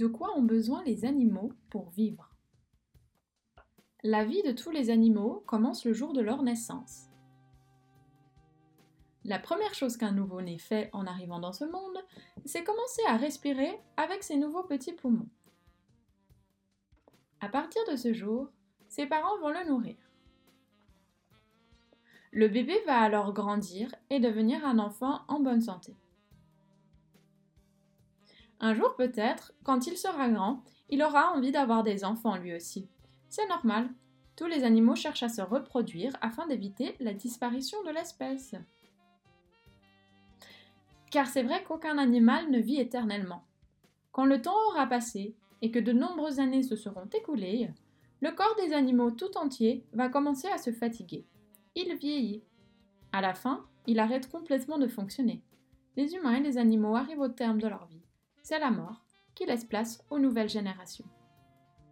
De quoi ont besoin les animaux pour vivre? La vie de tous les animaux commence le jour de leur naissance. La première chose qu'un nouveau-né fait en arrivant dans ce monde, c'est commencer à respirer avec ses nouveaux petits poumons. À partir de ce jour, ses parents vont le nourrir. Le bébé va alors grandir et devenir un enfant en bonne santé. Un jour peut-être, quand il sera grand, il aura envie d'avoir des enfants lui aussi. C'est normal. Tous les animaux cherchent à se reproduire afin d'éviter la disparition de l'espèce. Car c'est vrai qu'aucun animal ne vit éternellement. Quand le temps aura passé et que de nombreuses années se seront écoulées, le corps des animaux tout entier va commencer à se fatiguer. Il vieillit. À la fin, il arrête complètement de fonctionner. Les humains et les animaux arrivent au terme de leur vie. C'est la mort qui laisse place aux nouvelles générations.